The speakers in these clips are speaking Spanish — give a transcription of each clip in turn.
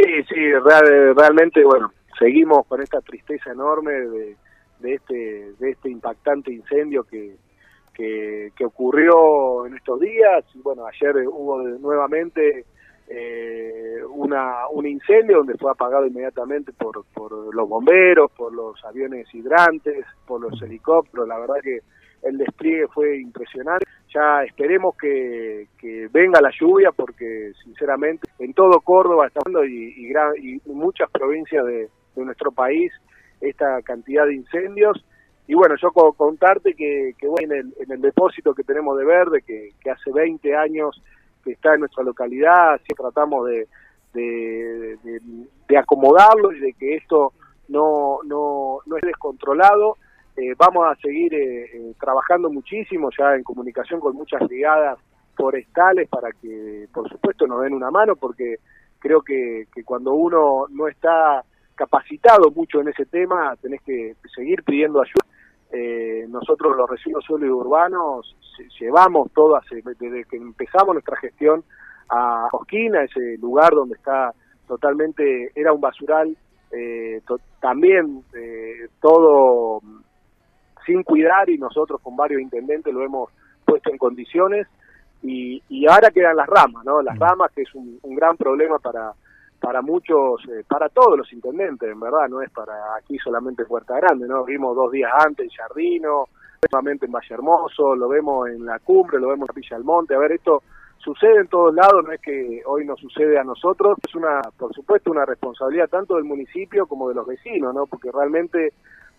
Sí, sí, realmente, bueno, seguimos con esta tristeza enorme de, de este de este impactante incendio que, que, que, ocurrió en estos días. Y bueno, ayer hubo nuevamente eh, una, un incendio donde fue apagado inmediatamente por, por los bomberos, por los aviones hidrantes, por los helicópteros. La verdad que el despliegue fue impresionante. Ya esperemos que, venga la lluvia porque sinceramente en todo Córdoba está y, y, y muchas provincias de, nuestro país esta cantidad de incendios. Y bueno, yo contarte que, que bueno, en, el, en el depósito que tenemos de verde, que, hace 20 años que está en nuestra localidad, así tratamos de, de, acomodarlo y de que esto no, no, no es descontrolado. Eh, vamos a seguir eh, eh, trabajando muchísimo ya en comunicación con muchas brigadas forestales para que, por supuesto, nos den una mano, porque creo que, cuando uno no está capacitado mucho en ese tema, tenés que seguir pidiendo ayuda. Eh, nosotros los residuos sólidos urbanos llevamos todo desde que empezamos nuestra gestión a Cosquina, ese lugar donde está totalmente, era un basural, también todo sin cuidar y nosotros con varios intendentes lo hemos puesto en condiciones y, y ahora quedan las ramas, ¿no? Las ramas que es un, un gran problema para para muchos, eh, para todos los intendentes, en verdad, no es para aquí solamente Puerta Grande, ¿no? Vimos dos días antes en Jardino, nuevamente en Valle Hermoso, lo vemos en la cumbre, lo vemos en Villa del Monte, a ver, esto sucede en todos lados, no es que hoy nos sucede a nosotros, es una, por supuesto, una responsabilidad tanto del municipio como de los vecinos, ¿no? Porque realmente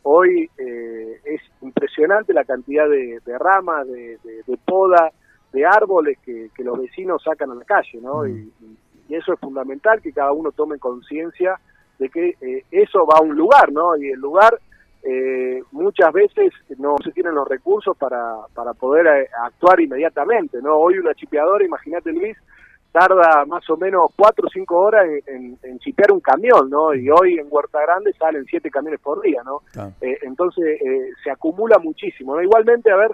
hoy eh, es impresionante la cantidad de, de ramas, de, de, de, poda, de árboles que, que, los vecinos sacan a la calle, ¿no? Mm. Y, y, eso es fundamental, que cada uno tome conciencia de que eh, eso va a un lugar, ¿no? Y el lugar eh, muchas veces no se tienen los recursos para, para poder eh, actuar inmediatamente, ¿no? Hoy una chipeadora, imagínate Luis, tarda más o menos cuatro o cinco horas en, en, en, chipear un camión, ¿no? Y hoy en Huerta Grande salen siete camiones por día, ¿no? Ah. Eh, entonces eh, se acumula muchísimo, ¿no? Igualmente, a ver,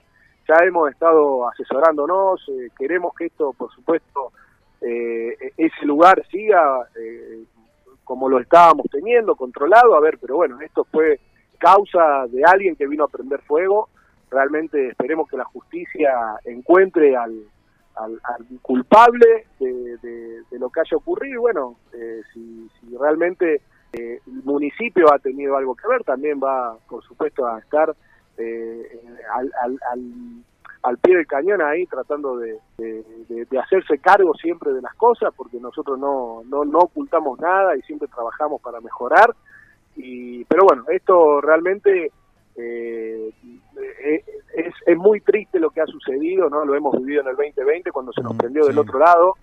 ya hemos estado asesorándonos, eh, queremos que esto, por supuesto, eh, ese lugar siga eh, como lo estábamos teniendo, controlado, a ver, pero bueno, esto fue causa de alguien que vino a prender fuego, realmente esperemos que la justicia encuentre al al, al culpable de, de, lo que haya ocurrido. Bueno, eh, si, si, realmente eh, el municipio ha tenido algo que ver, también va, por supuesto, a estar eh, al, al, al, al, pie del cañón ahí tratando de, de, hacerse cargo siempre de las cosas, porque nosotros no, no, no ocultamos nada y siempre trabajamos para mejorar. Y, pero bueno, esto realmente eh, eh, es, es, muy triste lo que ha sucedido, ¿no? Lo hemos vivido en el 2020 cuando se nos prendió sí. del otro lado,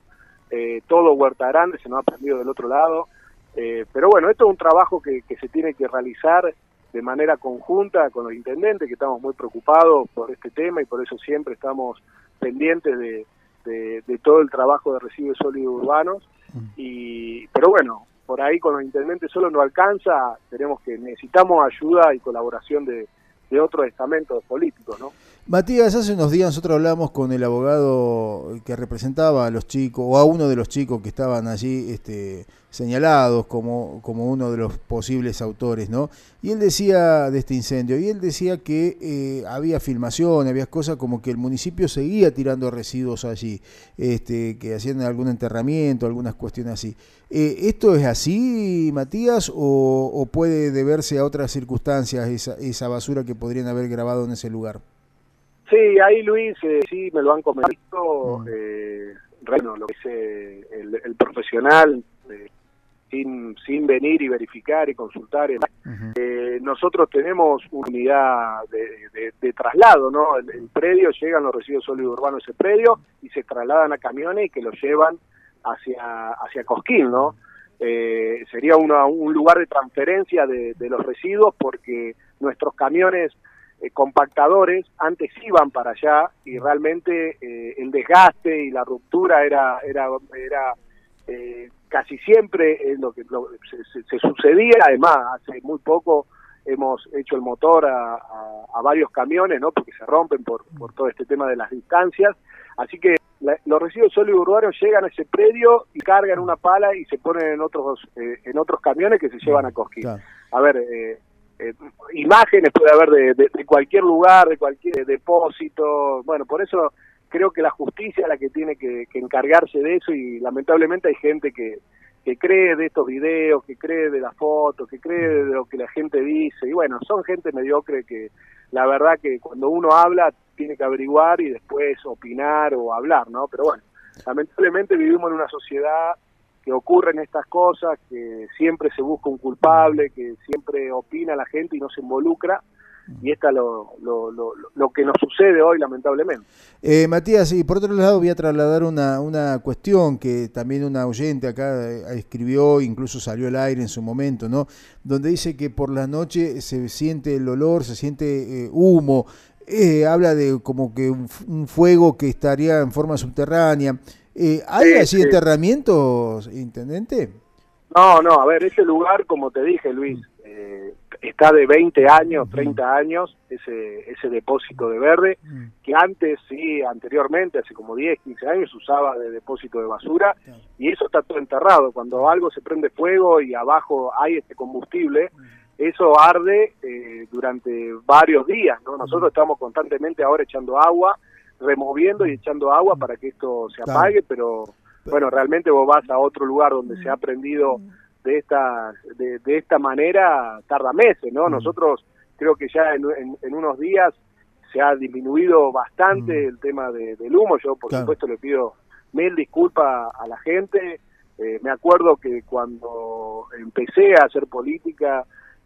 eh, todo Huerta Grande se nos ha prendido del otro lado, eh, pero bueno, esto es un trabajo que, que, se tiene que realizar de manera conjunta con los intendentes, que estamos muy preocupados por este tema y por eso siempre estamos pendientes de, de, de todo el trabajo de residuos sólidos urbanos, y pero bueno, por ahí con los intendentes solo no alcanza, tenemos que necesitamos ayuda y colaboración de, de otros estamentos políticos, ¿no? Matías, hace unos días nosotros hablamos con el abogado que representaba a los chicos, o a uno de los chicos que estaban allí este, señalados como, como uno de los posibles autores, ¿no? Y él decía de este incendio, y él decía que eh, había filmación, había cosas como que el municipio seguía tirando residuos allí, este, que hacían algún enterramiento, algunas cuestiones así. Eh, ¿Esto es así, Matías, o, puede deberse a otras circunstancias esa basura que podrían haber grabado en ese lugar? Sí, ahí Luis, eh, sí, me lo han comentado, mm. eh, bueno, lo que es eh, el, el, profesional, eh, sin, sin venir y verificar y consultar. Uh -huh. nosotros tenemos una unidad de, de, de traslado, ¿no? El, el, predio, llegan los residuos sólidos urbanos a ese predio y se trasladan a camiones y que los llevan hacia, hacia Cosquín, ¿no? sería una, un lugar de transferencia de, de los residuos porque nuestros camiones eh, compactadores antes iban para allá y realmente eh, el desgaste y la ruptura era era era eh, casi siempre lo que lo, se, se, sucedía. Además hace muy poco hemos hecho el motor a, a, a, varios camiones no porque se rompen por, por todo este tema de las distancias. Así que los residuos sólidos urbanos llegan a ese predio y cargan una pala y se ponen en otros eh, en otros camiones que se llevan a Cosquín. A ver, eh, eh, imágenes puede haber de, cualquier lugar, de cualquier depósito. Bueno, por eso creo que la justicia es la que tiene que, encargarse de eso y lamentablemente hay gente que, que cree de estos videos, que cree de las fotos, que cree de lo que la gente dice. Y bueno, son gente mediocre que la verdad que cuando uno habla tiene que averiguar y después opinar o hablar, ¿no? Pero bueno, lamentablemente vivimos en una sociedad que ocurren estas cosas, que siempre se busca un culpable, que siempre opina la gente y no se involucra. Y esta es lo, lo, lo, que nos sucede hoy, lamentablemente. Eh, Matías, y por otro lado voy a trasladar una, una cuestión que también una oyente acá eh, escribió, incluso salió al aire en su momento, ¿no? Donde dice que por la noche se siente el olor, se siente eh, humo, eh, habla de como que un, fuego que estaría en forma subterránea. Eh, ¿Hay así enterramientos, intendente? No, no, a ver, ese lugar, como te dije, Luis, eh, está de 20 años, 30 años, ese, ese depósito de verde, que antes, sí, anteriormente, hace como 10, 15 años, usaba de depósito de basura, y eso está todo enterrado. Cuando algo se prende fuego y abajo hay este combustible, eso arde eh, durante varios días, ¿no? Nosotros estamos constantemente ahora echando agua, removiendo y echando agua para que esto se apague, pero bueno, realmente vos vas a otro lugar donde se ha prendido de esta de, esta manera tarda meses, ¿no? Nosotros creo que ya en, unos días se ha disminuido bastante el tema del humo. Yo, por supuesto, le pido mil disculpas a la gente. Eh, me acuerdo que cuando empecé a hacer política,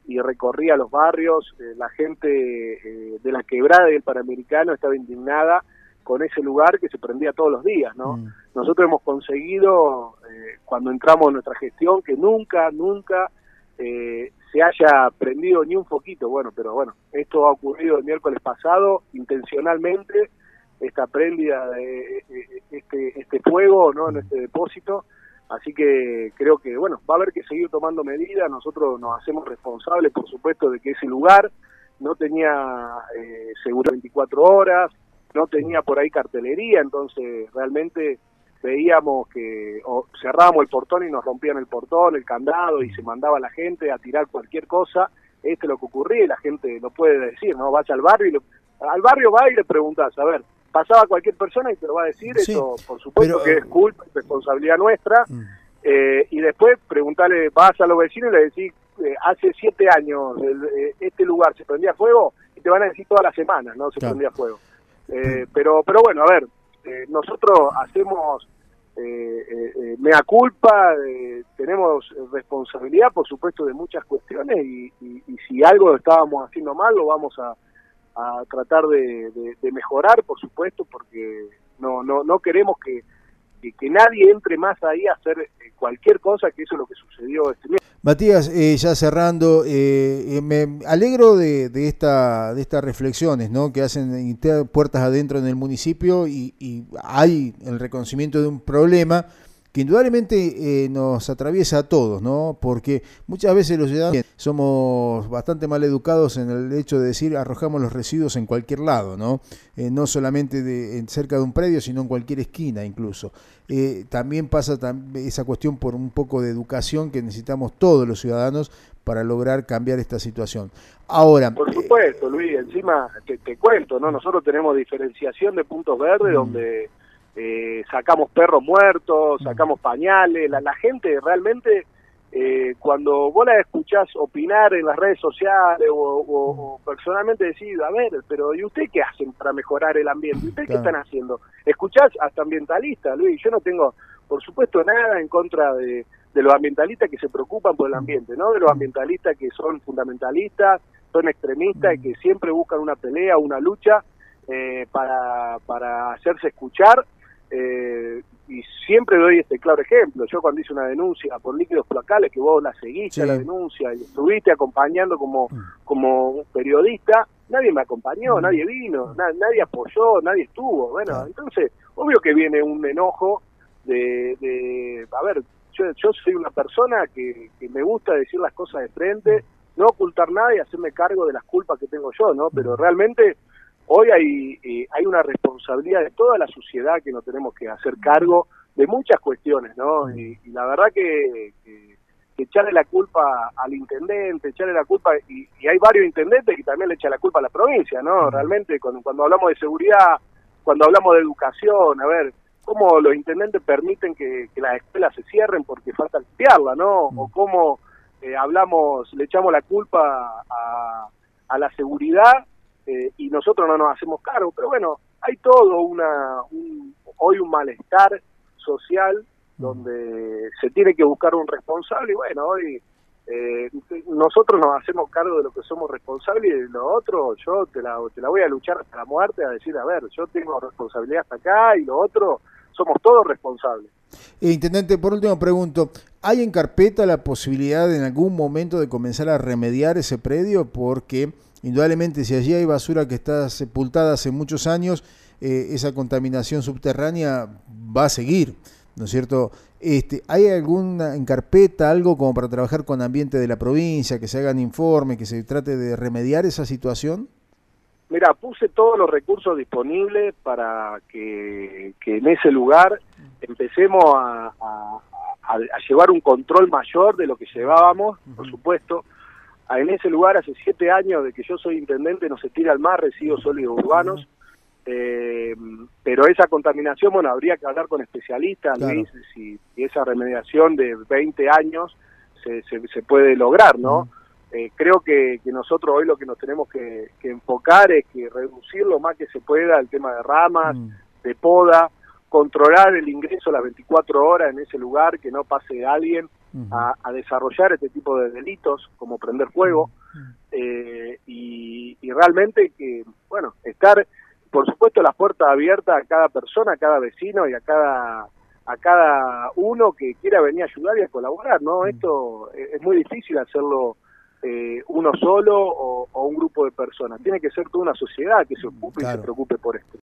y recorría los barrios, eh, la gente eh, de la quebrada del Panamericano estaba indignada con ese lugar que se prendía todos los días, ¿no? Mm. Nosotros hemos conseguido, eh, cuando entramos en nuestra gestión, que nunca, nunca se haya prendido ni un foquito, bueno, pero bueno, esto ha ocurrido el miércoles pasado, intencionalmente, esta prendida, de, este, este fuego, ¿no?, en este depósito, Así que creo que, bueno, va a haber que seguir tomando medidas. Nosotros nos hacemos responsables, por supuesto, de que ese lugar no tenía eh, seguro 24 horas, no tenía por ahí cartelería, entonces realmente veíamos que o cerrábamos el portón y nos rompían el portón, el candado y se mandaba la gente a tirar cualquier cosa. Este es lo que ocurría y la gente lo puede decir, ¿no? Vaya al barrio y al barrio va y le preguntas, a ver, pasaba cualquier persona y te lo va a decir, eso por supuesto que es culpa, es responsabilidad nuestra. Mm. Eh, y después preguntarle, vas a los vecinos y le decís, eh, hace siete años eh, este lugar se prendía fuego y te van a decir todas las semanas, ¿no? Se prendía fuego. Pero, pero bueno, a ver, nosotros hacemos mea culpa, tenemos responsabilidad, por supuesto, de muchas cuestiones y, si algo estábamos haciendo mal, lo vamos a tratar de, mejorar, por supuesto, porque no, no, no queremos que, que, nadie entre más ahí a hacer eh, cualquier cosa, que eso es lo que sucedió este mes. Matías, eh, ya cerrando, eh, me alegro de, de, esta, de estas reflexiones ¿no? que hacen puertas adentro en el municipio y, y hay el reconocimiento de un problema que indudablemente eh, nos atraviesa a todos, ¿no? Porque muchas veces los ciudadanos somos bastante mal educados en el hecho de decir arrojamos los residuos en cualquier lado, ¿no? Eh, no solamente de, cerca de un predio, sino en cualquier esquina incluso. Eh, también pasa esa cuestión por un poco de educación que necesitamos todos los ciudadanos para lograr cambiar esta situación. Ahora, por supuesto, Luis, encima te, cuento, ¿no? Nosotros tenemos diferenciación de puntos verdes mm. donde eh, sacamos perros muertos, sacamos pañales, la, gente realmente eh, cuando vos la escuchás opinar en las redes sociales o, personalmente decís, a ver, pero ¿y usted qué hacen para mejorar el ambiente? ¿Y usted qué están haciendo? Escuchás hasta ambientalistas, Luis, yo no tengo, por supuesto, nada en contra de, los ambientalistas que se preocupan por el ambiente, ¿no? De los ambientalistas que son fundamentalistas, son extremistas y que siempre buscan una pelea, una lucha eh, para, para hacerse escuchar eh, y siempre doy este claro ejemplo. Yo cuando hice una denuncia por líquidos placales, que vos la seguiste la denuncia y estuviste acompañando como, mm. como periodista, nadie me acompañó, mm. nadie vino, nadie apoyó, nadie estuvo. Bueno, entonces, obvio que viene un enojo de, de a ver, yo, yo soy una persona que, que me gusta decir las cosas de frente, no ocultar nada y hacerme cargo de las culpas que tengo yo, ¿no? Pero mm. realmente hoy hay, eh, hay una responsabilidad de toda la sociedad que nos tenemos que hacer cargo de muchas cuestiones, ¿no? Y, la verdad que, echarle la culpa al intendente, echarle la culpa, y, hay varios intendentes que también le echan la culpa a la provincia, ¿no? Realmente cuando, cuando hablamos de seguridad, cuando hablamos de educación, a ver, cómo los intendentes permiten que, las escuelas se cierren porque falta limpiarla, ¿no? O cómo eh, hablamos, le echamos la culpa a, a la seguridad eh, y nosotros no nos hacemos cargo. Pero bueno, hay todo una hoy un malestar social donde se tiene que buscar un responsable y bueno, hoy eh, nosotros nos hacemos cargo de lo que somos responsables y de lo otro yo te la, te la voy a luchar hasta la muerte a decir, a ver, yo tengo responsabilidad hasta acá y lo otro somos todos responsables. Eh, intendente, por último pregunto, ¿hay en carpeta la posibilidad en algún momento de comenzar a remediar ese predio? Porque Indudablemente, si allí hay basura que está sepultada hace muchos años, eh, esa contaminación subterránea va a seguir, ¿no es cierto? Este, ¿Hay alguna en carpeta algo como para trabajar con ambiente de la provincia, que se hagan informes, que se trate de remediar esa situación? Mira, puse todos los recursos disponibles para que, en ese lugar empecemos a, llevar un control mayor de lo que llevábamos, por supuesto en ese lugar hace siete años de que yo soy intendente no se tira al mar residuos sólidos urbanos, eh, pero esa contaminación, bueno, habría que hablar con especialistas, si, esa remediación de 20 años se, se, puede lograr, ¿no? Eh, creo que, nosotros hoy lo que nos tenemos que, enfocar es que reducir lo más que se pueda el tema de ramas, de poda, controlar el ingreso las 24 horas en ese lugar, que no pase alguien a, desarrollar este tipo de delitos, como prender fuego, eh, y, realmente que, bueno, estar, por supuesto, la puerta abierta a cada persona, a cada vecino y a cada a cada uno que quiera venir a ayudar y a colaborar, ¿no? Esto es muy difícil hacerlo eh, uno solo o, un grupo de personas. Tiene que ser toda una sociedad que se ocupe y se preocupe por esto.